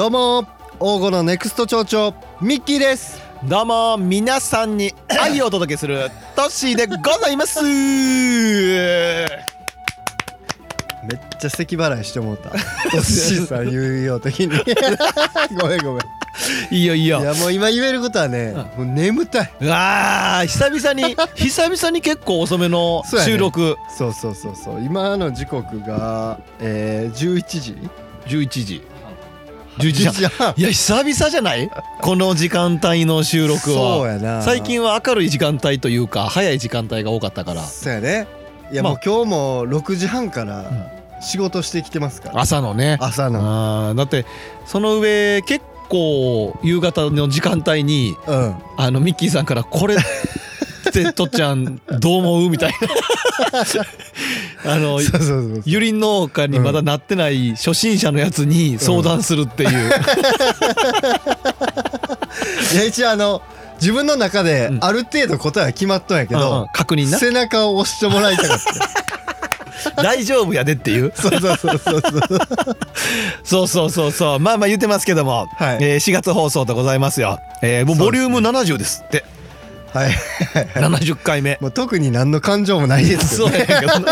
どうも王語のネクスト町長ミッキーです。どうも皆さんに 愛をお届けするトッシーでございます。めっちゃ咳払いしてもうた。トッシーさん言うよ時に。ごめんごめん。いいよいいよ。いやもう今言えることはね、もう眠たい。うわー久々に久々に結構遅めのそうやね。収録、そうそうそうそう。今の時刻が、えー、11時。11時11時半11時半いや久々じゃない？この時間帯の収録は。そうやな。最近は明るい時間帯というか早い時間帯が多かったから。そうやね。いやまあ。もう今日も6時半から仕事してきてますから、朝のね。朝の。あーだってその上結構夕方の時間帯にうん。あのミッキーさんからこれってとっちゃんどう思う？みたいな あの ゆり農家にまだなってない初心者のやつに相談するっていう、うん、いや一応あの自分の中である程度答えは決まっとんやけど、うん、確認な。背中を押してもらいたかった。大丈夫やでっていう。そうそうそうそうそう。そうそうそうまあまあ言ってますけども、はい、えー、4月放送でございますよ、えー、もうボリューム70ですって。はい。70回目。もう特に何の感情もないですそうよねやけど。ね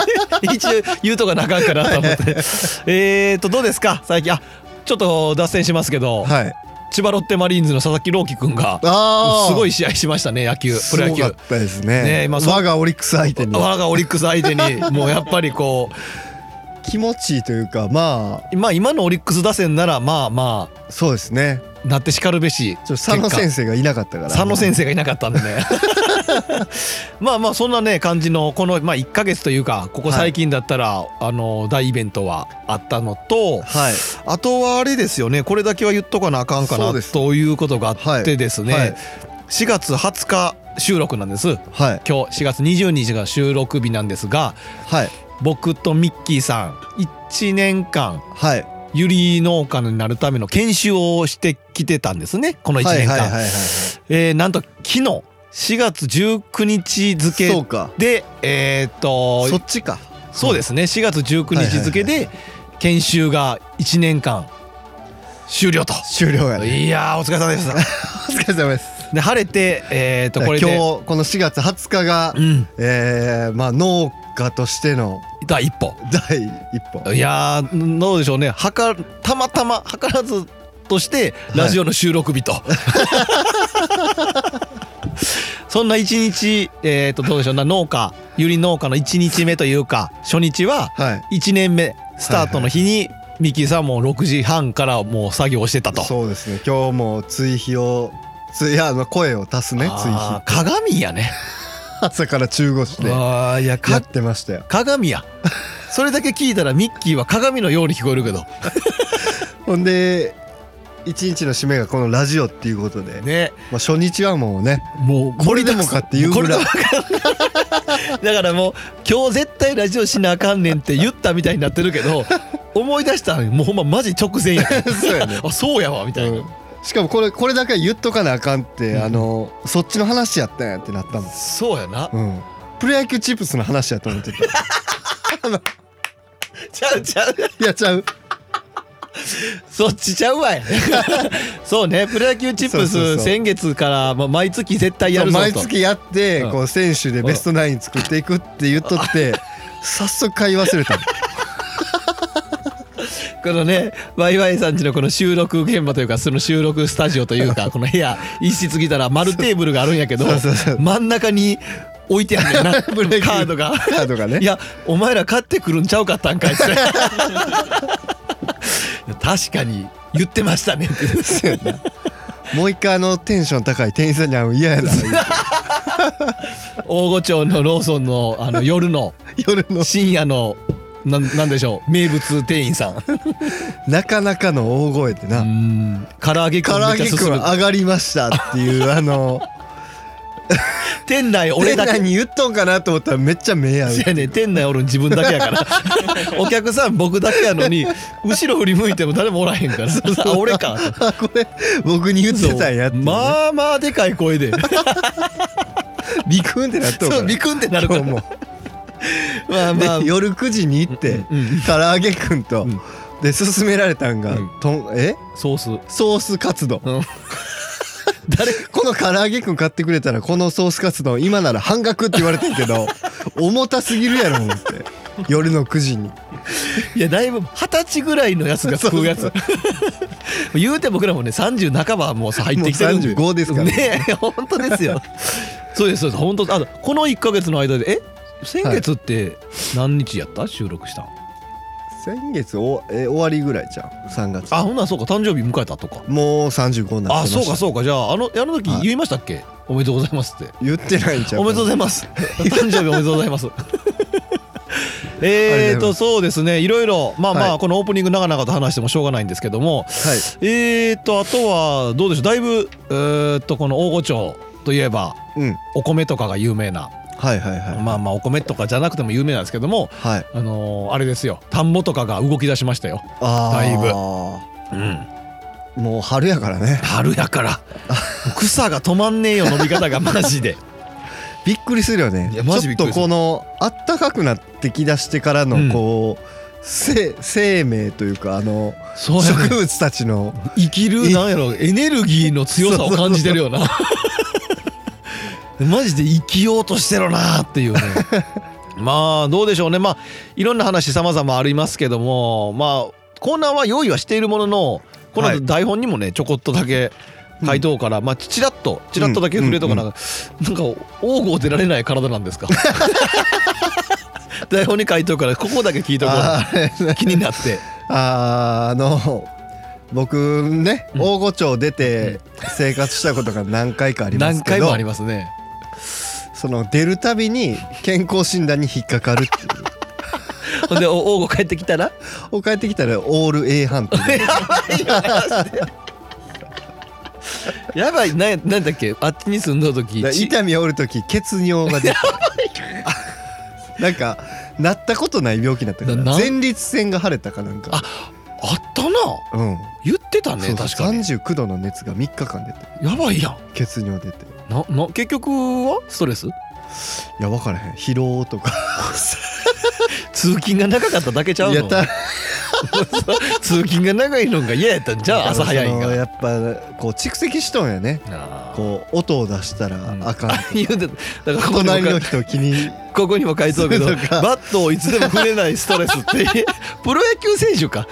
一応言うとかなあかんかなと思って。えーとどうですか？最近。あちょっと脱線しますけど、はい。千葉ロッテマリーンズの佐々木朗希君がああすごい試合しましたね野球プロ野球。すったですね。ね今そ我がオリックス相手に。我がオリックス相手にもうやっぱりこう 気持ちいいというかままあ今のオリックス打線ならまあまあ。そうですね。あなってしかるべし佐野先生がいなかったから。佐野先生がいなかったんでね。まあまあそんなね感じのこのまあ1ヶ月というかここ最近だったら、あの大イベントはあったのとはい。あとはあれですよねこれだけは言っとかなあかんかなということがあってですね、はい。4月20日収録なんです。はい。今日4月20日が収録日なんですがはい。僕とミッキーさん1年間はいゆり農家になるための研修をしてきてたんですね。この1年間、えーなんと昨日4月19日付そうか。でえーっとそっちか。そうですね。4月19日付で研修が1年間終了と。終了やね。いやーお疲れ様です。お疲れ様です。で晴れてえーっとこれ今日でこの4月20日がうん。えーまあ農家としての第一歩。第一歩。いやーどうでしょうね。はかたまたま図らずとしてラジオの収録日と、そんな一日えー、とどうでしょう。な農家ゆり農家の1日目というか初日ははい。1年目スタートの日にミキさんも6時半からもう作業をしてたと。そうですね。今日も追肥を追いやあの声を足すね追肥鏡やね。朝から中腰でやあーいやかってましたよ。鏡や。それだけ聞いたらミッキーは鏡のように聞こえるけど。ほんで一日の締めがこのラジオっていうことで、ね。まあ、初日はもうねもうこれでもかっていうぐらい。だからもう今日絶対ラジオしなあかんねんって言ったみたいになってるけど思い出したらもうほんまマジ直前やそうやねあそうやわみたいな、うんしかもこれこれだけは言っとかなあかんって、うん。あのそっちの話やったんやってなったもん、そうやな。うん、プロ野球チップスの話やと思ってた。ちゃうちゃう。いやちゃう。そっちちゃうわい。そうねプロ野球チップス先月からまあ毎月絶対やるぞと。毎月やって、うん。こう選手でベストナイン作っていくって言っとって、早速買い忘れた。のこのねワイワイさんちのこの収録現場というかその収録スタジオというか この部屋一室来たら丸テーブルがあるんやけど真ん中に置いてあるんだよな カードが。カードがね。いやお前ら買ってくるんちゃうかったんかいって。確かに言ってましたね。ってもう一回あのテンション高い店員さんに会うの嫌やな。大御町のローソンのあの夜の夜の。深夜のなんなんでしょう？名物店員さん。なかなかの大声でうなん。唐揚げくん唐揚げくん上がりましたっていう あの。店内俺だけ。に言っとんかなと思ったらめっちゃ目合う。いやね店内おるん自分だけやから。お客さん僕だけやのに後ろ振り向いても誰もおらへんから。あ俺か。とあこれ僕に言ってたんやってね、まあまあでかい声で。ビクンってなっとるビクンってなるから。も まあまあ。で夜9時に行って、うん唐揚げくんと、うん。で勧められたんが、うん。とんえ？ソース。ソースカツ丼。うん。誰？この唐揚げくん買ってくれたらこのソースカツ丼今なら半額って言われてんけど 重たすぎるやろ思って。夜の9時に。いやだいぶ二十歳ぐらいのやつが食うやつ。言うて僕らもね30半ばはもうさ入ってきてるんで。もう35ですからね。ねえ本当ですよ。そうですそうです。本当あこの1か月の間でえ？先月って何日やった？収録したん？先月おえ終わりぐらいじゃん3月。あほんならそうか誕生日迎えたとか。もう35になってました。あそうかそうか。じゃああのあの時はい。言いましたっけ、おめでとうございますって。言ってないんちゃうおめでとうございます。誕生日おめでとうございます。えーとそうですね。いろいろまあまあ、はい。このオープニング長々と話してもしょうがないんですけども。はい。えーとあとはどうでしょう？だいぶえーとこの大御町といえばうん。お米とかが有名なはいはいはい。まあまあお米とかじゃなくても有名なんですけどもはい。あのーあれですよ。田んぼとかが動き出しましたよ、だいうん、もう春やからね。春やから。草が止まんねえよ伸び方がマジで。びっくりするよね。ちょっとこのあったかくなってきだしてからのうん。こう、生生命というかあのね。植物たちの生きるなんやろエネルギーの強さを感じてるよなマジで生きようとしてるなっていうね。まあどうでしょうね。まあいろんな話様々ありますけども。まあコーナーは用意はしているもののこのはい。台本にもねちょこっとだけ書いとうから、まあちらっとちらっとだけ触れとかなんか、なんか王郷出られない体なんですか？台本に書いとくからここだけ聞いとこあう気になって。あーあの僕ねうん。大御町出て生活したことが何回かありますけど。何回もありますねその出るたびに健康診断に引っかかるっていう。ほんでお王郷帰ってきたら？お帰ってきたらオール A 判定でやばい。ななんだっけ？あっちに住んだ時。ちだ痛みおる時血尿が出て。なんかなったことない病気だったから。前立腺が腫れたかなんか。ああったな。うん。言ってたね確かに。39度の熱が3日間出て。やばいやん。血尿出てなな結局は？ストレス？いや分からへん。疲労とか。通勤が長かっただけちゃうの？やった 通勤が長いのが嫌やったんじゃあ朝早いんがやっぱこう蓄積しとんやね。こう音を出したらあかんとか、言うてだから隣の人気に。ここにも書いてるけどバットをいつでも触れないストレスってプロ野球選手か、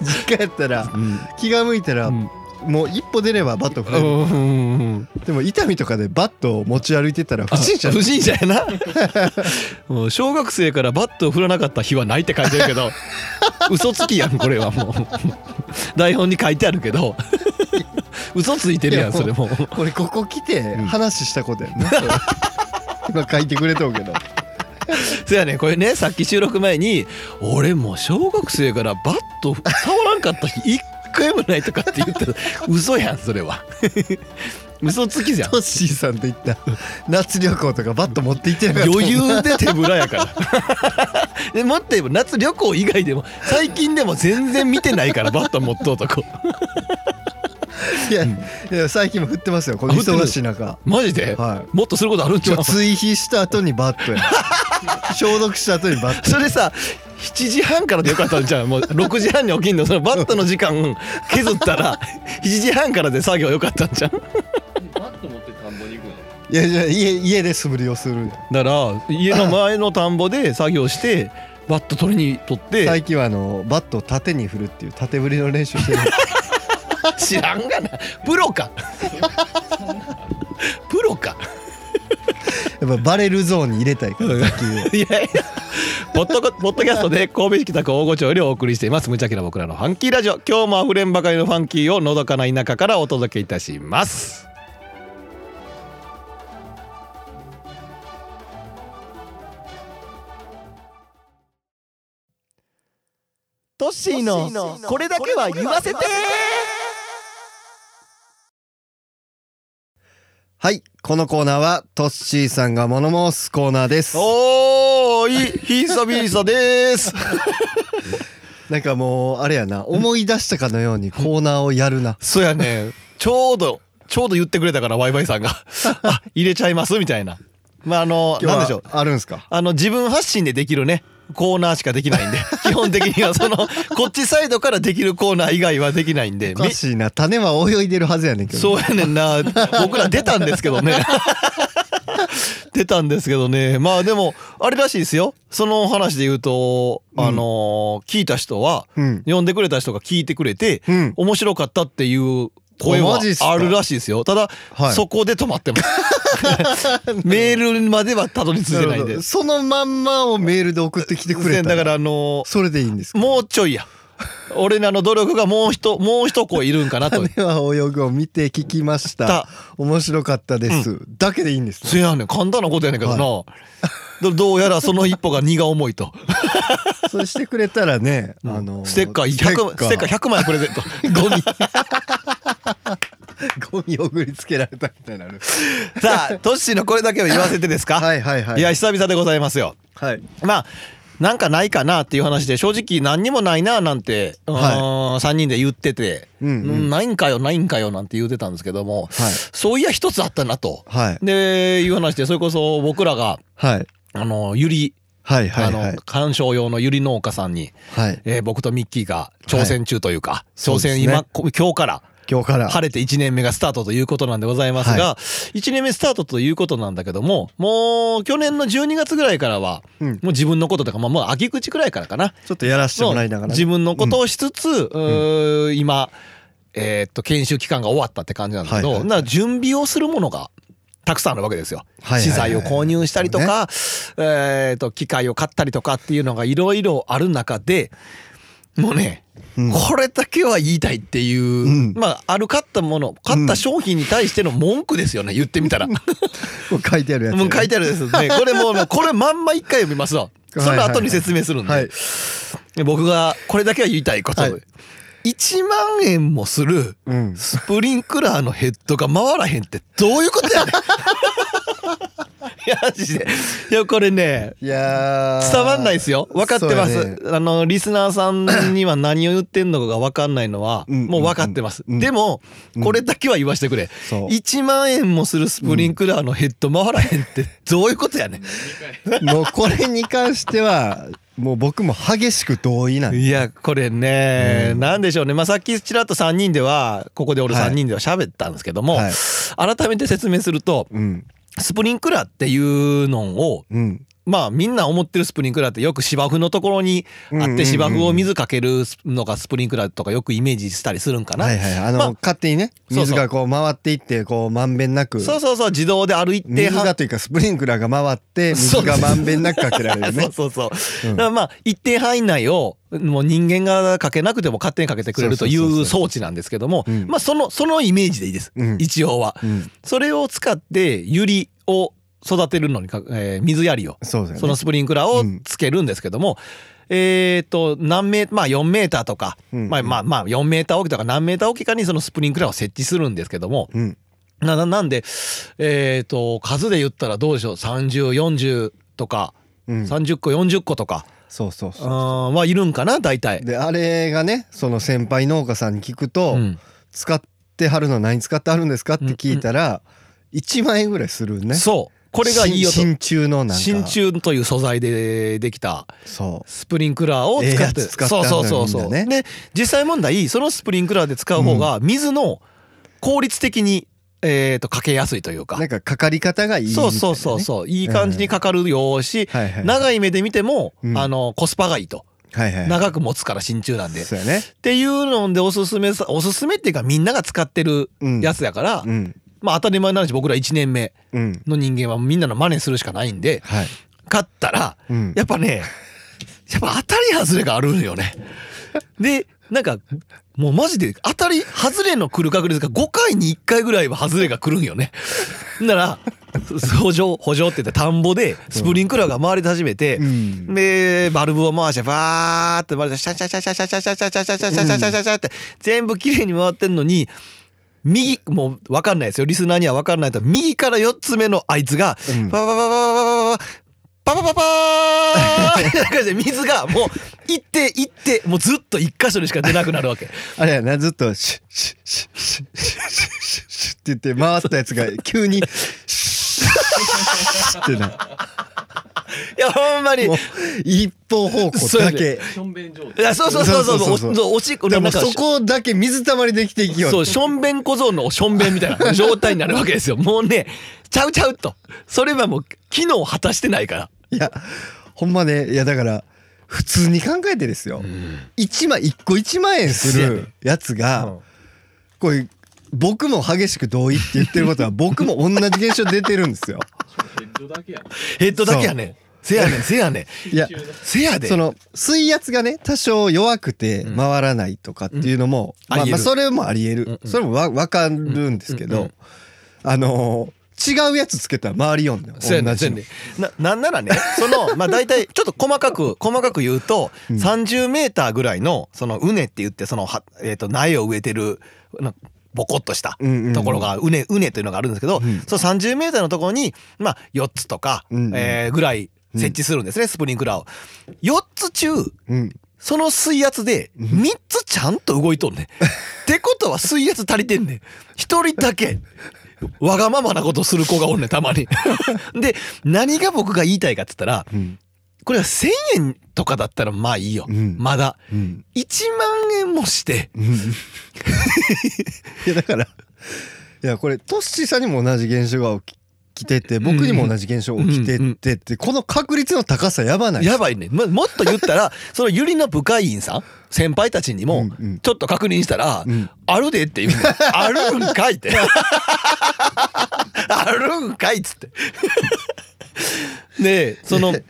実家やったらうん。気が向いたら、うんもう一歩出ればバット振れる、でも痛みとかでバットを持ち歩いてたら不審者。不審者やな。もう小学生からバットを振らなかった日はないって書いてるけど。嘘つきやんこれはもう。台本に書いてあるけど。嘘ついてるやんそれもう。これここ来てん話したことやね、今書いてくれとうけど。そやね。これねさっき収録前に「俺もう小学生からバット触らんかった日一回もない」とかって言ってた嘘やんそれは。嘘つきじゃん。トッシーさんと言った。夏旅行とかバット持って行ってなかった余裕で手ぶらやから。でもっと言えば夏旅行以外でも最近でも全然見てないからバット持っとうとこ。いや,、いや最近も振ってますよこの？忙しい中。マジで、はもっとすることあるんちゃう？追肥した後にバットや消毒した後にバットそれさ7時半からでよかったんじゃんもう6時半に起きんの？そのバットの時間削ったら7時半からで作業よかったんじゃんバット持って田んぼに行くの？いやいや家家で素振りをするだから家の前の田んぼで作業してバット取りに取って最近はあのバットを縦に振るっていう縦振りの練習してる。知らんがな。プロか。プロかやっぱバレルゾーンに入れたいから卓。いやいやポッドポッドキャストで神戸市北区大御町よりお送りしています。無茶気な僕らのファンキーラジオ。今日もあふれんばかりのファンキーをのどかな田舎からお届けいたします。トッシーのこれだけは言わせて。はいこのコーナーはトッシーさんが物申すコーナーです。おーいひさびさです。なんかもうあれやな思い出したかのようにコーナーをやるな。そうやね。ちょうどちょうど言ってくれたからワイワイさんが。あ入れちゃいますみたいな。まああのなんでしょう。あるんすか？あの自分発信でできるねコーナーしかできないんで。基本的にはそのこっちサイドからできるコーナー以外はできないんで。おかしいな。種は泳いでるはずやねんけどそうやねんな。僕ら出たんですけどね。出たんですけどね。まあでもあれらしいですよ。その話で言うとあのー聞いた人はうん。呼んでくれた人が聞いてくれてうん。面白かったっていう声はあるらしいですよ。ただ、はい。そこで止まってます。メールまではたどり着いてないんで。そのまんまをメールで送ってきてくれた。だからあのーそれでいいんですか？もうちょいや。俺らの努力がもう一もう一声いるんかなと。種は泳ぐを見て聞きました。た。面白かったです、だけでいいんですね。そやねん。簡単なことやねんけどな、どどうやらその一歩が荷が重いと。そうしてくれたらね、あのステッカー100ステッカー。100枚プレゼントゴミ ゴミを送りつけられたみたいになるさあトッシーのこれだけを言わせてですか、はいはいはい。いや久々でございますよ。はい。まあなんかないかなっていう話で正直何にもないななんて、は3人で言ってて、うんうん。ないんかよないんかよなんて言ってたんですけども、はい。そういや一つあったなと。はい。でいう話でそれこそ僕らがはい。あのゆり、はいはいあのはい観賞用のゆり農家さんに、はい。えー僕とミッキーが挑戦中というか、挑戦そうですね。今こ今日から今日から。晴れて1年目がスタートということなんでございますが、は1年目スタートということなんだけどももう去年の12月ぐらいからは、うん。もう自分のこととか、まあ、もう秋口くらいからかな。ちょっとやらせてもらいながらね。自分のことをしつつ、うー今、えーっと研修期間が終わったって感じなんだけど、はいはいだから準備をするものがたくさんあるわけですよ。はいはいはい資材を購入したりとか、えーっと機械を買ったりとかっていうのがいろいろある中でもうね、うんこれだけは言いたいっていう、んまあある買ったもの買った商品に対しての文句ですよね言ってみたら。もこう書いてあるやつう書いてあるですね。これもうこれまんま一回読みますわ。そのはいはい後に説明するんで。はいで僕がこれだけは言いたいこと、はい1万円もするうん。スプリンクラーのヘッドが回らへんってどういうことやねん。いやマジで。いやこれねいやー。伝わんないですよ。分かってます、ね。あのリスナーさんには何を言ってんのかが分かんないのはうん。もう分かってます、うん。でもうん。これだけは言わしてくれ、そう。1万円もするスプリンクラーのヘッド回らへんってどういうことやねん。もうこれに関してはもう僕も激しく同意なんでいやこれね、うん。なんでしょうね、まあ、さっきちらっと3人ではここで俺はい。3人では喋ったんですけども、はい。改めて説明するとうん。スプリンクラーっていうのをうんまあみんな思ってるスプリンクラーってよく芝生のところにあって芝生を水かけるのがスプリンクラーとかよくイメージしたりするんかな。はいはい。あの、まあ勝手にね水がこう回っていってこうまんべんなく。そうそうそう自動である一定半水がというかスプリンクラーが回って 水がまんべんなくかけられるね。そうそうそう。うん。だからまあ一定範囲内をもう人間がかけなくても勝手にかけてくれるといそう。装置なんですけども、うん。まあそのそのイメージでいいです。うん。一応は。うん。それを使ってユリを育てるのにか、えー水やりをそね。そのスプリンクラーをつけるんですけども、えっと何メーまあ4メーターとか、うんまあまあまあ4メーター置きとか何メーター置きかにそのスプリンクラーを設置するんですけどもうん。なななんでえっと数で言ったらどうでしょう3040とかうん。30個40個とか、そうそうそうあーはいるんかな大体。であれがねその先輩農家さんに聞くと、うん。使ってはるの何使ってはるんですかって聞いたら、1万円ぐらいするね。そうこれがいいよと真鍮のなんか。真鍮という素材でできたそスプリンクラーを使って、つ使ってそうそうそうそう、ね。で実際問題そのスプリンクラーで使う方が水の効率的に、えー、とかけやすいというか。うなんかかかり方がいいね、そうそうそうそう。いい感じにかかるようし、はいはい長い目で見ても、うん。あのコスパがいいと。はいはい。長く持つから真鍮なんで。ね。ていうのでおすすめさおすすめっていうかみんなが使ってるうん。やつやから、うんまあ当たり前な話僕ら1年目うん。の人間はみんなの真似するしかないんではい。買ったらうん。やっぱねやっぱ当たり外れがあるんよね。でなんかもうマジで当たり外れの来る確率が5回に1回ぐらいは外れが来るんよね。なら補助補助って言って田んぼでスプリンクラーが回り始めて、うん。でバルブを回してバーって回してシャシャシャシャシャシャシャシャシャシャシャシャシャシャシャシャって全部綺麗に回ってんのに右もう分かんないですよリスナーには分かんないと右から4つ目のあいつがうんパパパパパパパパパパパーみたいな感じで水がもう行って行ってもうずっと一箇所にしか出なくなるわけ。あれやなずっとシュッシュッシュッシュッシュッシュッシュッシュッって言って回ったやつが急にシュッってないやほんまに。もう一方方向だけ。いやそうそうそうそう。そうそうそうおおしっこでもそこだけ水たまりできていきよそうしょんべん小僧のしょんべんみたいな状態になるわけですよ。もうねちゃうちゃうと。それはもう機能を果たしてないから。いやほんまねいやだから普通に考えてですよ。一万一個1万円するやつがこれ僕も激しく同意って言ってることは僕も同じ現象出てるんですよ。ヘッドだけやんヘッドだけやね。んせやねん せやねん。いやせやで。その水圧がね多少弱くて回らないとかっていうのも、まあ、うんありえる。まあそれもありえる、うんうん。それもわ分かるんですけど、うんうんあのー違うやつつけたら回りよんねん同じねん。ななんならねそのまあ大体 ちょっと細かく細かく言うとうん。30メーターぐらいのその畝って言ってそのはえっと苗を植えてるなボコッとしたところが畝畝というのがあるんですけどうん。その30メーターのところにまあ4つとかうんうん。えーぐらい設置するんですねスプリンクラーを。4つ中うんその水圧で3つちゃんと動いとんねん。ってことは水圧足りてんねん。一人だけ。わがままなことする子がおんねんたまに。で何が僕が言いたいかっつったらうんこれは1,000円とかだったらまあいいよ、うんまだうん1万円もしてうんいやだからいやこれトッシーさんにも同じ現象が起き来てて僕にも同じ現象起きてってってこの確率の高さやばないやばいね。ももっと言ったら そのゆりの部会員さん先輩たちにもちょっと確認したら「うん。あるで」って言うの。あるんかい」って。あるんかいっつって。でその例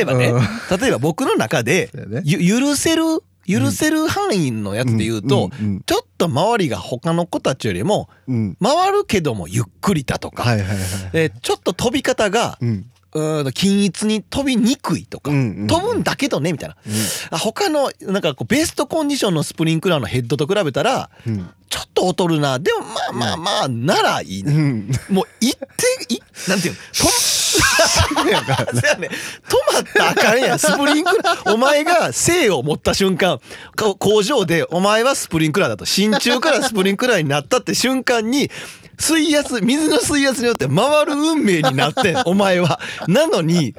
えばねうん。例えば僕の中でゆ許せる許せる範囲のやつで言うとうんうんうん。ちょっと周りが他の子たちよりもうん。回るけどもゆっくりだとか、はいはいはいえーちょっと飛び方がうん。均一に飛びにくいとか、うんうんうん。飛ぶんだけどねみたいな、あ他のなんかこうベストコンディションのスプリンクラーのヘッドと比べたらうん。ちょっと劣るな。でもまあまあまあならいいね、うん。もう行っていなんていうの？と そうやね止まったらあかんやんスプリンクラーお前が生を持った瞬間工場でお前はスプリンクラーだと真鍮からスプリンクラーになったって瞬間に水圧水の水圧によって回る運命になってお前は。なのに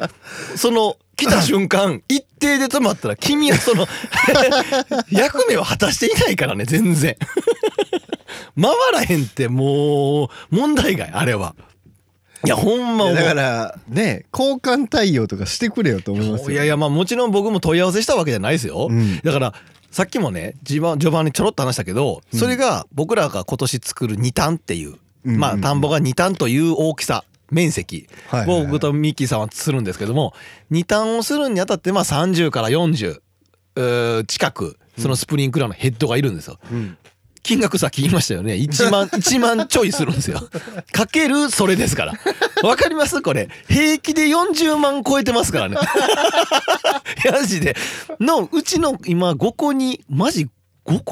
その来た瞬間一定で止まったら君はその 役目を果たしていないからね全然。回らへんってもう問題外あれは。いやほんまだからね交換対応とかしてくれよと思いますよ。いやいやまあもちろん僕も問い合わせしたわけじゃないですよ、うん。だからさっきもね序盤序盤にちょろっと話したけどそれが僕らが今年作る2単っていう、うんまあ田んぼが2単という大きさ面積。を僕とミッキーさんはするんですけども2単をするにあたってまあ30から40うー近くそのスプリンクラーのヘッドがいるんですよ。うん金額さっき言いましたよね。1万 1万ちょいするんですよ。かけるそれですから。わかりますこれ。平気で40万超えてますからね。マジで。のうちの今5個にマジ5個に1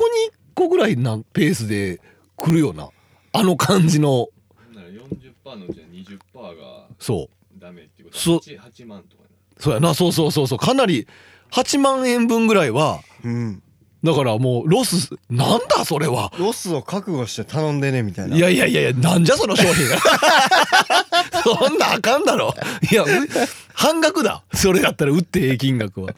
個ぐらいなペースで来るよなあの感じの。なら40%のうちの20%がそう。ダメっていうことそう。は 8, 8万とかそうやな。そうそうそうそう。かなり8万円分ぐらいはうんだからもうロスなんだそれは。ロスを覚悟して頼んでねみたいな。いやいやいやいやなんじゃその商品が。そんなあかんだろ。いやう半額だ。それだったら売ってええ金額は。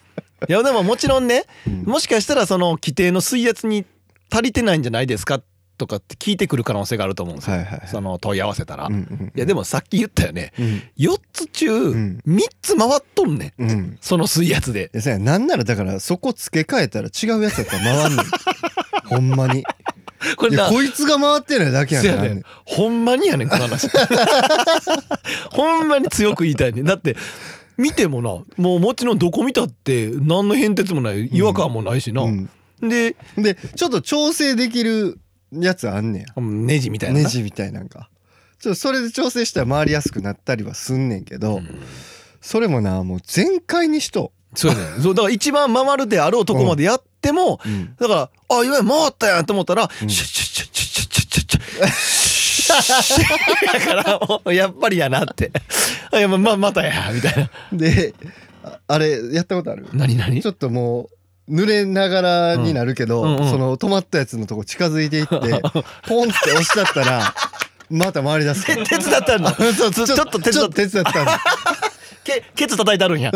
いやでももちろんね、もしかしたらその規定の水圧に足りてないんじゃないですかとかって聞いてくる可能性があると思うんですよ、はいはいはい。その問い合わせたら、うんうんいやでもさっき言ったよね、うん。4つ中ん。3つ回っとんねん。うん。その水圧で。いやさなんならだからそこ付け替えたら違うやつやったら回んねん。ほんまに。これこいつが回ってないだけやねん。ほんまにやねんこの話。ほんまに強く言いたいねん。だって見てもなもうもちろんどこ見たって何の変哲もない違和感もないしな、うん。ででちょっと調整できるやつあんねネジみたいなネジみたいなんか。ちょっとそれで調整したら回りやすくなったりはすんねんけど、それもなもう全開にしとそうやね。そうだから一番回るであろうとこまでやっても、う、うん、だからあいわゆる回ったやんと思ったら、うん。シュッシュッシュッシュッシュッシュッシュッシュッシュッだからもうやっぱりやなってあいやまままたやみたいなでああれやったことある何何ちょっともう濡れながらになるけど、うん。うんうん。その止まったやつのとこ近づいていって ポンって押しちゃったらまた回り出す。か ら手伝ったんの そうちょちょっと手伝っちょっと手伝ったんだけケツ叩いてあるんや。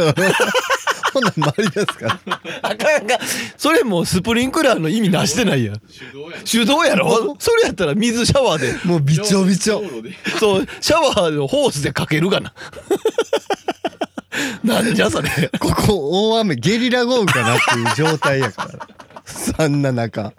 ほんなら回り出すから。あかんあかん。それもうスプリンクラーの意味なしてないや。ん手動やん手動やろ？それやったら水シャワーで。もうびちょびちょ。道路で。そうシャワーのホースでかけるがな なんじゃそれ。ここ大雨ゲリラ豪雨かなっていう状態やから。そんな中。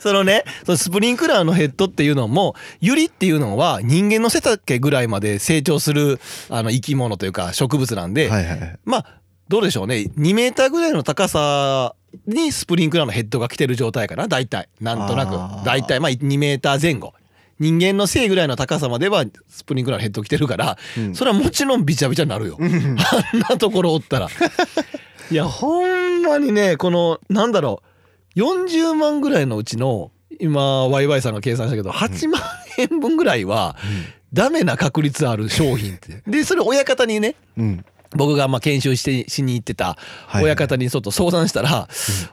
そのねそのスプリンクラーのヘッドっていうのもユリっていうのは人間の背丈ぐらいまで成長するあの生き物というか植物なんで、はいはいはい。まあどうでしょうね。2メーターぐらいの高さにスプリンクラーのヘッドが来てる状態かな。大体。なんとなく。大体まあ2メーター前後人間の背ぐらいの高さまではスプリンクラーのヘッド来てるから、うん。それはもちろんビチャビチャになるよ、あんなところおったら。いやほんまにねこのなんだろう。40万ぐらいのうちの今ワイワイさんが計算したけど8万円分ぐらいはダメな確率ある商品って。でそれ親方にねうん。僕がまあ研修してしに行ってたはい親方にちょっと相談したら、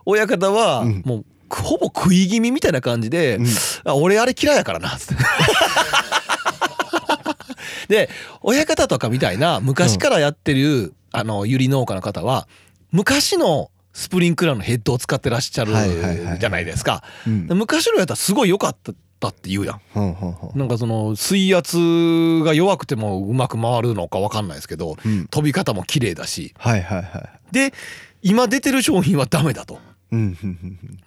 親方はうん。もうほぼ食い気味みたいな感じでうん「あ俺あれ嫌いやからな」っつって。で親方とかみたいな昔からやってる、あのユリ農家の方は昔のスプリンクラーのヘッドを使ってらっしゃるじゃないですか。昔のやったらすごい良かったって言うやん。ほんほんほんなんかその水圧が弱くてもうまく回るのか分かんないですけど、うん飛び方も綺麗だしはいはいはいで今出てる商品はダメだと。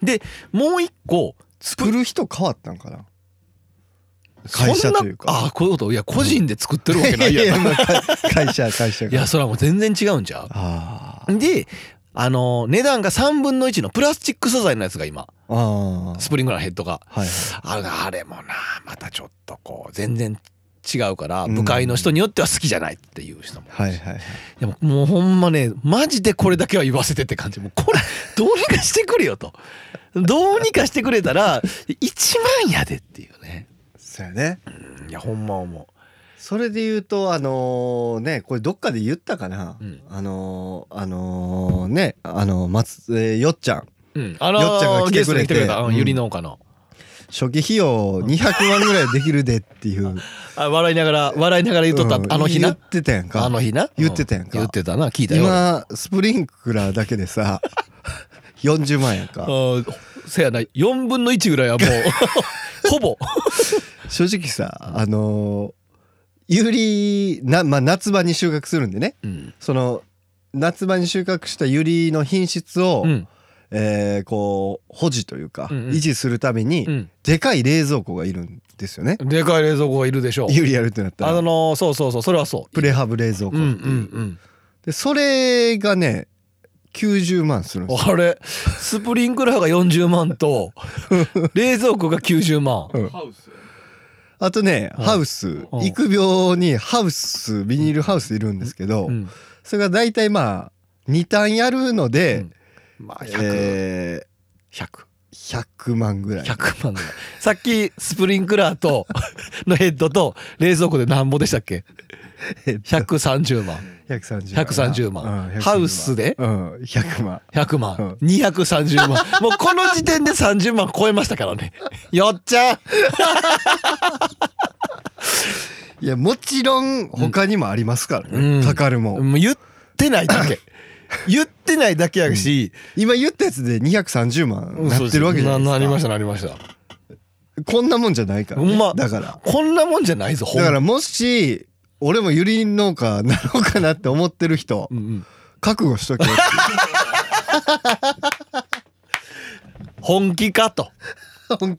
でもう一個作る人変わったん。かな会社というかそん。なあこういうこといや個人で作ってるわけないやん。会社会社がやそれはもう全然違うん。ちゃであの値段が3分の1のプラスチック素材のやつが今スプリングラーヘッドがはいはいあれもなまたちょっとこう全然違うからうん。部会の人によっては好きじゃないっていう人も。はいはいはい。でももうほんまねマジでこれだけは言わせてって感じ。もうこれどうにかしてくれよと。どうにかしてくれたら1万やでっていうね。そうやね。いやほんま思それで言うとあのねこれどっかで言ったかな、うん。あのーあのねあの松、えーよっちゃん。う、うん、あのよっちゃんが来てくれて。くれた、うんうん。ゆり農家の初期費用200万ぐらいできるでっていう。あ笑いながら笑いながら言っとった、うん。あの日な？言ってたやんか。あの日な？言ってたやんか。う言ってたな聞いたよ。今スプリンクラーだけでさ 40万やんか。うん。せやな4分の1ぐらいはもう ほぼ。正直さあのーゆりな、まあ、夏場に収穫するんでね。うん。その夏場に収穫したユリの品質を、うんえーこう保持というか、うんうん。維持するために、うん。でかい冷蔵庫がいるんですよね。でかい冷蔵庫がいるでしょう。ユリやるってなったら。あのそうそうそうそれはそう。プレハブ冷蔵庫う。んうんうん。でそれがね90万するんですよ。あれスプリンクラーが40万と 冷蔵庫が90万。うん。ハウスやねあとねうん。ハウス。うん。育苗にハウスビニールハウスいるんですけど、うん。それが大体まあ2反やるので、まあ100、え100ー100万ぐらい。100万ぐらい。さっきスプリンクラーと のヘッドと冷蔵庫で何ぼでしたっけ？えっと130万。130万。130万。うん130ハウスで？うん100万。100万、うん。230万。もうこの時点で30万超えましたからね。よっちゃん。いやもちろん他にもありますからね、うん。かかるもん、もう言ってないだけ。言ってないだけやし、今言ったやつで230万なってるわけじゃないですか。ななりましたなりました。こんなもんじゃないから、ねまだから。こんなもんじゃないぞだからもし俺もユリ農家なのかなって思ってる人うんうん。覚悟しとけ 本気かと。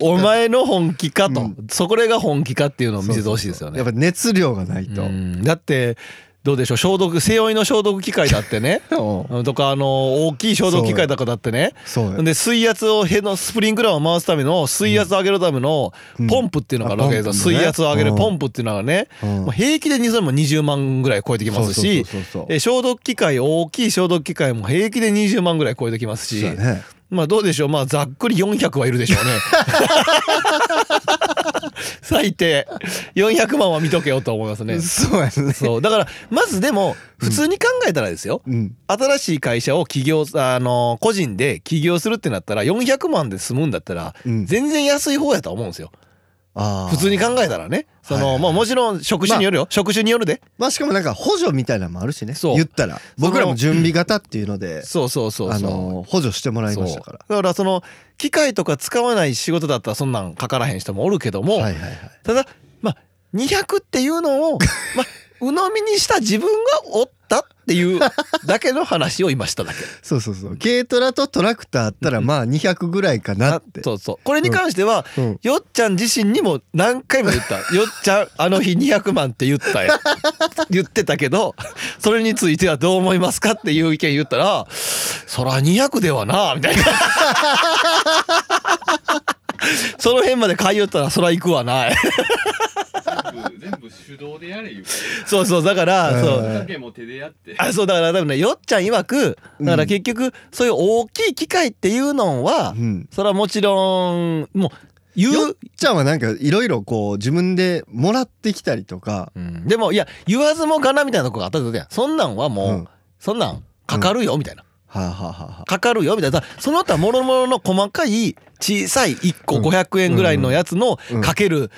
お前の本気かと、うん。そこれが本気かっていうのを見せてほしいですよね。やっぱ熱量がないと、うん。だってどうでしょう？消毒背負いの消毒機械だってね。とかあの大きい消毒機械とかだってね。で水圧をヘのスプリンクラーを回すための水圧を上げるためのうん。ポンプっていうのがあるわけですよ、水圧を上げるうんポンプっていうのがね、うん。平気でそれも20万ぐらい超えてきますし消毒機械大きい消毒機械も平気で20万ぐらい超えてきますし、そうやねまあどうでしょう。まあざっくり400はいるでしょうね。最低。400万は見とけよと思いますね。そうやね。そう。だからまずでも普通に考えたらですよ、うん。新しい会社を起業あの個人で起業するってなったら400万で済むんだったらうん。全然安い方やと思うんですよ。あー普通に考えたらね。その、はいはいまあもちろん職種によるよ、職種によるで。まあしかもなんか補助みたいなのもあるしね。そう。言ったら。僕らも準備型っていうのでそうそうそうそう。あの補助してもらいましたから。だからその機械とか使わない仕事だったらそんなんかからへん人もおるけども、はいはいはい。ただまあ200っていうのを まあ鵜呑みにした自分がおったっていうだけの話を今しただけ。そうそうそう。軽トラとトラクターあったらまあ200ぐらいかなって。そうそう。これに関しては、うん。よっちゃん自身にも何回も言った「よっちゃんあの日200万って言ったよ」言ってたけどそれについてはどう思いますかっていう意見言ったら「そら200ではな」みたいな。その辺まで買いよったらそら行くわな全部手動でやれ言うそうそうだからうん。そう。だけもう手でやって。あそうだから多分ねよっちゃん曰くだからうん結局そういう大きい機械っていうのは、うん。それはもちろんもう言う。よっちゃんはなんかいろいろこう自分でもらってきたりとか。うん。でもいや言わずもがなみたいなとこがあったとや。んそんなんはもう、うん。そんなんかかるよみたいな、はあはあはあは。あかかるよみたいな。その他もろもろの細かい小さい1個うん。500円ぐらいのやつのうん。かける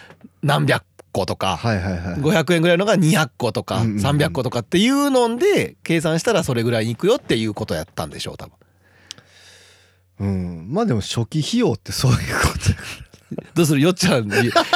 何百個とか、はいはいはい。500円ぐらいのが200個とかうんうんうん。300個とかっていうので計算したらそれぐらいにいくよっていうことやったんでしょう多分。うん。まあでも初期費用ってそういうことや。どうする？よっちゃんに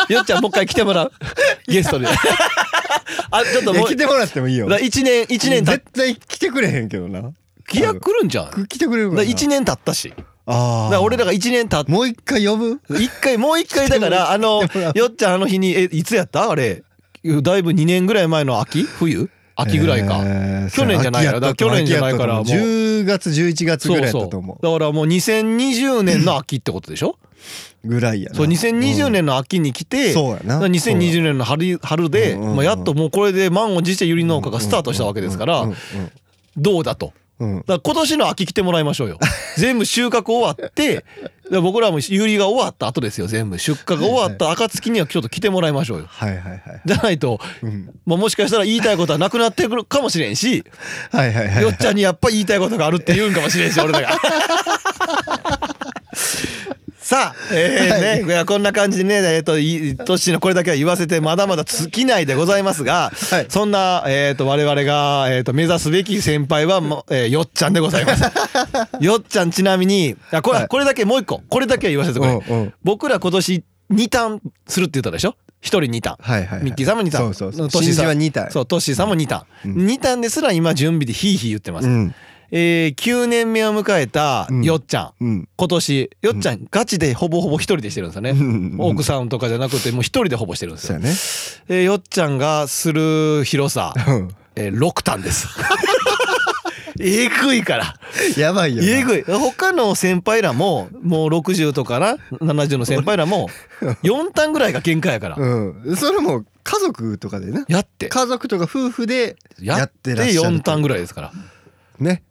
よっちゃんもう一回来てもらう？ゲストで あちょっともう。いや来てもらってもいいよ。だ1年一年た絶対来てくれへんけどな。気が来るんじゃん来てくれるからな。1年経ったし。だああ俺らが1年経ってもう一回呼ぶ？一回もう一回だから あのよっちゃんあの日にえいつやった？あれ。だいぶ2年ぐらい前の秋？冬？秋ぐらいか、えー去年じゃないから去年じゃないからもう。秋やったと思10月11月ぐらいやそうったと思う。そうだからもう2020年の秋ってことでしょ？ぐらいやな。そう2020年の秋に来て、そうやな。だから2020年の春春で、うん。うんうん。まあ、やっともうこれで満を持してゆり農家がスタートしたわけですから、うん。どうだと？うんうんだから今年の秋来てもらいましょうよ。全部収穫終わって、ら僕らもユリが終わった後ですよ、全部。出荷が終わった暁にはちょっと来てもらいましょうよ。はいはいはいじゃないと、うんまあ、もしかしたら言いたいことはなくなってくるかもしれんし、はいはいはいよっちゃんにやっぱ言いたいことがあるって言うんかもしれんし、俺らが。さあ、えーね、いやこんな感じでね、えっ、と、いトッシーのこれだけは言わせてまだまだ尽きないでございますが、はいそんな、えっ、と、我々が、えっ、と、目指すべき先輩は、えーよっちゃんでございます。よっちゃんちなみに、あこれ、はいこれだけもう一個、これだけは言わせてくれ。うんうん僕ら今年2ターンするって言ったでしょ？一人2ターン。はいはいはいミッキーさんも2ターン。そうそうそうトッシーさん新人は2ターンそう、トッシーさんも2ターン。うん2ターンですら今準備でヒーヒー言ってます。うんえー、9年目を迎えたうんよっちゃん。うん今年、よっちゃん、ガチでほぼほぼ一人でしてるんですよね。うん奥さんとかじゃなくて、もう一人でほぼしてるんですよ。ねえーよっちゃんがする広さ、うんえー、6ターンです。えぐいから。やばいよなえぐい。他の先輩らも、もう60とかな、70の先輩らも、4ターンぐらいが限界やから。うんそれも家族とかでねやって。家族とか夫婦でやっててらっしゃる4ターンぐらいですから。ね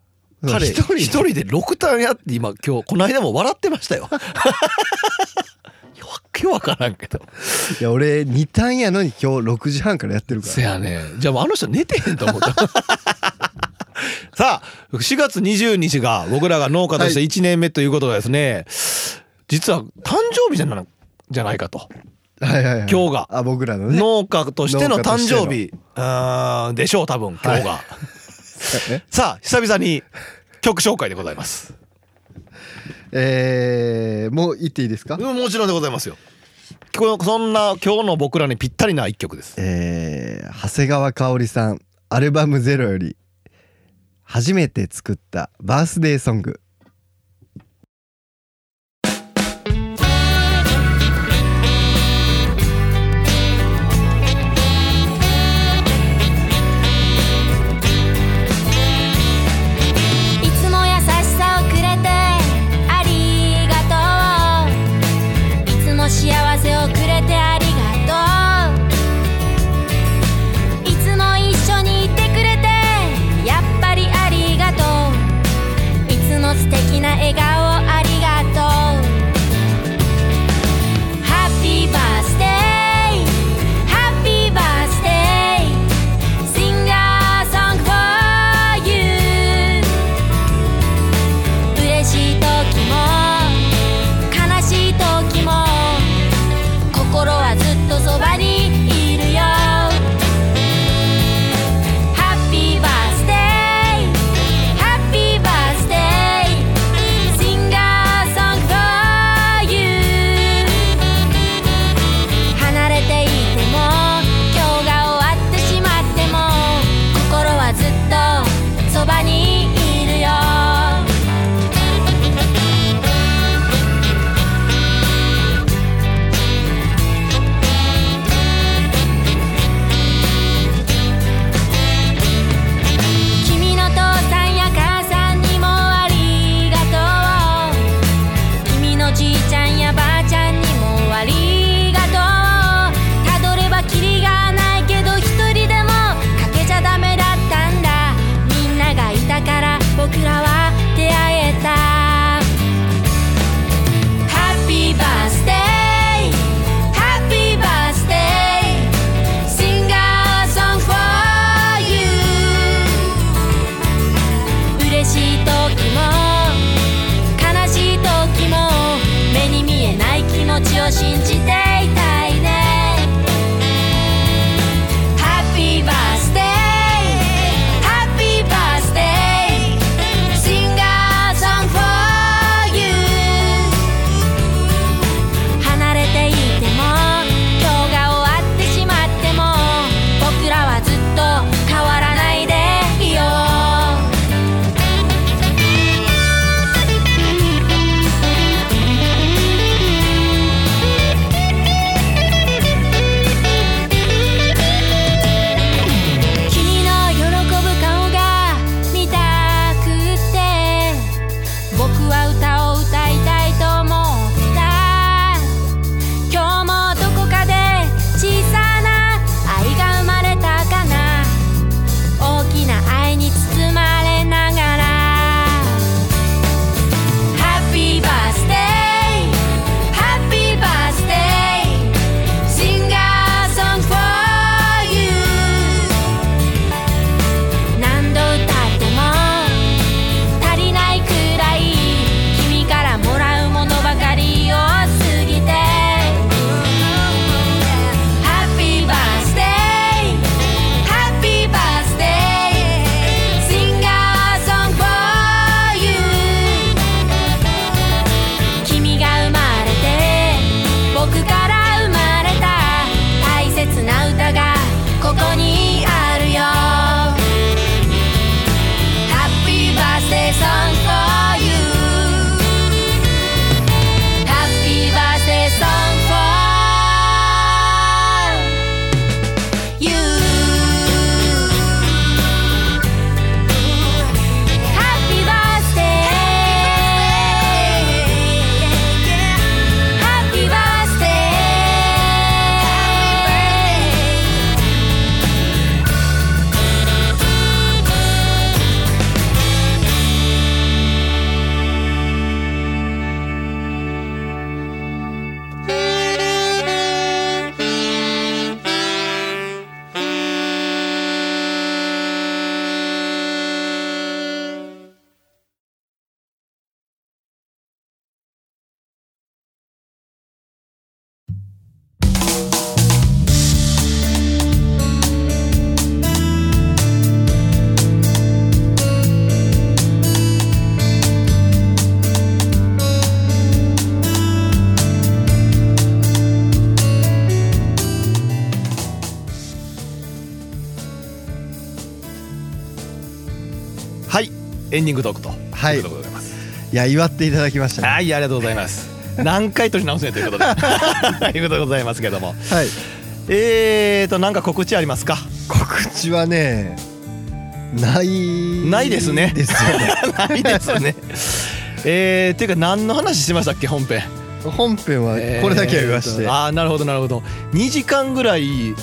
彼一人一人で6ターンやって今今日この間も笑ってましたよ。わけわからんけど。いや俺2ターンやのに今日6時半からやってるから。せやね。じゃあもうあの人寝てへんと思った。さあ4月20日が僕らが農家として1年目ということがですね、実は誕生日じゃなじゃないかと。はいはいはい。今日が。あ僕らのね。農家としての誕生日。でしょう多分今日が、はねさあ久々に曲紹介でございます。えーもう言っていいですか？うんもちろんでございますよ。このそんな今日の僕らにぴったりな一曲です。えー長谷川香織さんアルバム「ゼロより初めて作ったバースデーソングエンディングトークとはいいうことでございます。い。や祝っていただきましたね。はいありがとうございます。何回取り直すねということで。ということでございますけども。はい。えーとなんか告知ありますか？告知はねないないですね。ですよね。ないですよね。えー、っていうか何の話しましたっけ本編？本編はこれだけは言わして、えーとああなるほどなるほど。2時間ぐらい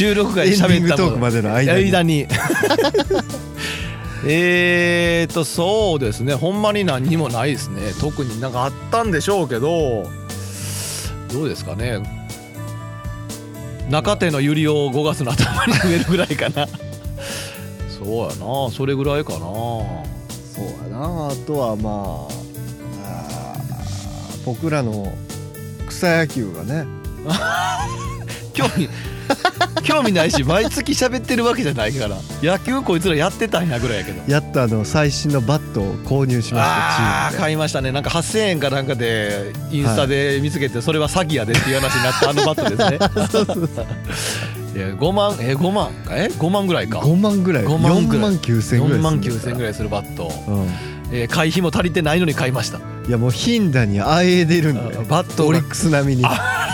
収録外喋ったもの。グトークまでの間に。間 にえーとそうですね。ほんまに何にもないですね。特になんかあったんでしょうけどどうですかね。中手のユリを5月の頭に植えるぐらいかな。そうやな。それぐらいかな。そうやな。あとはまあ僕らの草野球がね。興味 興味ないし毎月喋ってるわけじゃないから。野球こいつらやってたんやぐらいやけど。やっとあの最新のバットを購入しましたあー買いましたね。なんか8000円かなんかでインスタで見つけてそれは詐欺やでっていう話になった あのバットですね。そうそうそう。いや5万え5万かえ5万ぐらいか。5万ぐらい。5万ぐ4らい。万9千ぐらい4万するんです9000円ぐらいするバット、うん。えー会費も足りてないのに買いました。いやもうヒンダにあえでるんであバットが。オリックス並みに。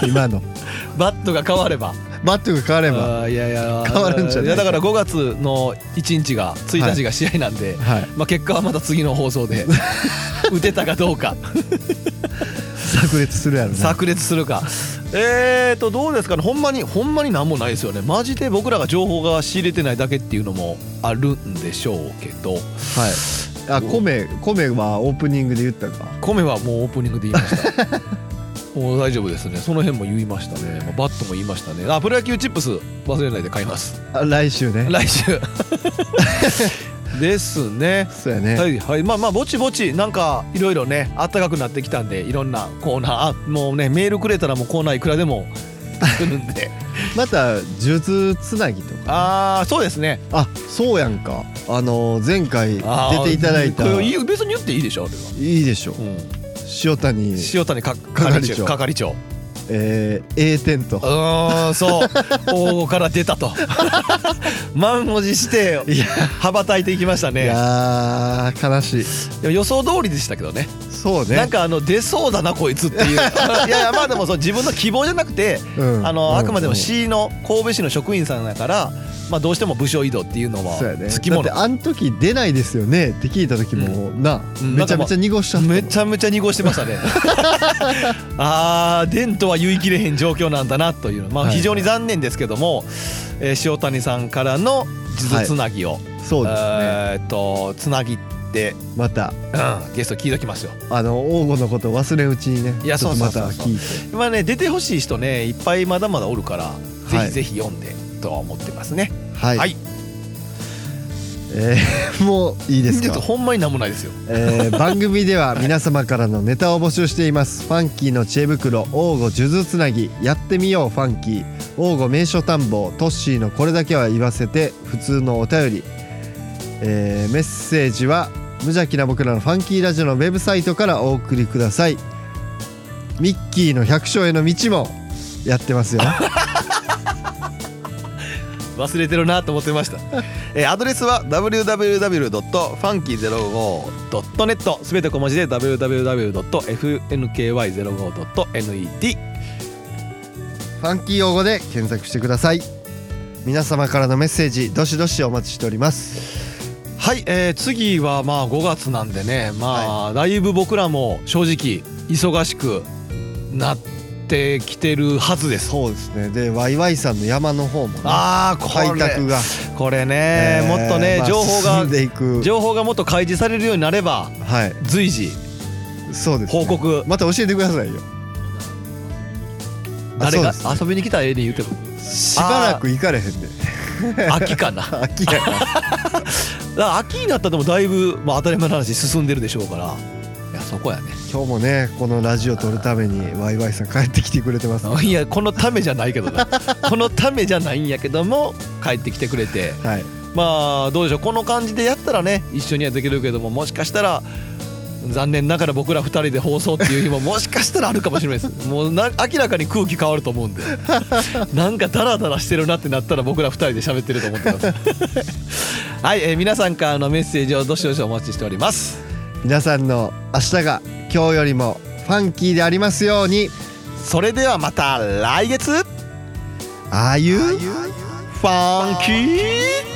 今の。バットが変わればバットが変わればいやいや変わるんじゃない？やだから5月の1日が1日が試合なんで、はい。まあ、結果はまた次の放送で 打てたかどうか。炸裂するやろな。炸裂するか。えーとどうですかね？ほんまにほんまになんもないですよね。マジで僕らが情報が仕入れてないだけっていうのもあるんでしょうけど。はい。あ米米はオープニングで言ったか？米はもうオープニングで言いました もう大丈夫ですね。その辺も言いましたね、まあ、バットも言いましたね。あプロ野球チップス忘れないで買います。あ来週ね。来週。ですね。そうやね、はいはい。まあまあぼちぼちなんかいろいろね暖かくなってきたんでいろんなコーナー。あもうねメールくれたらもうコーナーいくらでも来るんで。また数珠つなぎとか。ああそうですね。あそうやんか。あの前回出ていただいた。別に言っていいでしょあれは、いいでしょ。うん、塩谷塩谷係長係長えー、A テントうーんそう。大御から出たと。満を持していや。羽ばたいていきましたいねやー悲しい。でも予想通りでしたけどね。そうね。なんかあの出そうだなこいつっていう。いやいやまあでもそう自分の希望じゃなくてうん。あのあくまでもうん市の神戸市の職員さんだからまあどうしても部署移動っていうのはそうやね。つきもの。だってあん時出ないですよね。って聞いた時も、なうん。めちゃめちゃ濁しちゃっためちゃめちゃ濁してましたね。あー伝とは言い切れへん状況なんだなというまあはい。非常に残念ですけども、えー塩谷さんからの数珠つなぎを、そうですね。えーっとつなぎって、また。うん、ゲスト聞いときますよ。あの王吾のこと忘れんうちにねいやそうそうそう聞いて。今ね出てほしい人ねいっぱいまだまだおるから、はい。ぜひぜひ読んでとは思ってますね。はい、はいえーもういいですか？ほんまになんもないですよ。えー番組では皆様からのネタを募集しています。ファンキーの知恵袋王吾数珠つなぎ。やってみようファンキー。王吾名所探訪トッシーのこれだけは言わせて普通のお便り、えーメッセージは無邪気な僕らのファンキーラジオのウェブサイトからお送りください。ミッキーの百姓への道もやってますよ忘れてるなと思ってました、えーアドレスは www.funky05.net すべて小文字で www.fnky05.net ファンキー用語で検索してください。皆様からのメッセージどしどしお待ちしております。はい、えー次はまあ5月なんでね。まあ、だいぶ僕らも正直忙しくなってきてるはずです。そうですね。でワイワイさんの山の方もねああこ開拓れが、これね、もっとね、まあ情報が進んでいく。情報がもっと開示されるようになればはい。随時そうです、ね、報告。また教えてくださいよ。誰が？遊びに来たらええで言うても。しばらく行かれへんで。秋かな。秋やな。秋になったらでもだいぶ、まあ、当たり前の話進んでるでしょうからそこやね。今日もねこのラジオ撮るためにワイワイさん帰ってきてくれてます。は いやこのためじゃないけどな。このためじゃないんやけども帰ってきてくれて。まあどうでしょう。この感じでやったらね一緒にはできるけどももしかしたら残念ながら僕ら2人で放送っていう日も もしかしたらあるかもしれないです。もうな明らかに空気変わると思うんで。なんかダラダラしてるなってなったら僕ら2人で喋ってると思ってます。はい、えー皆さんからのメッセージをどしどしお待ちしております皆さんの明日が今日よりもファンキーでありますように。それではまた来月。ああいうファンキー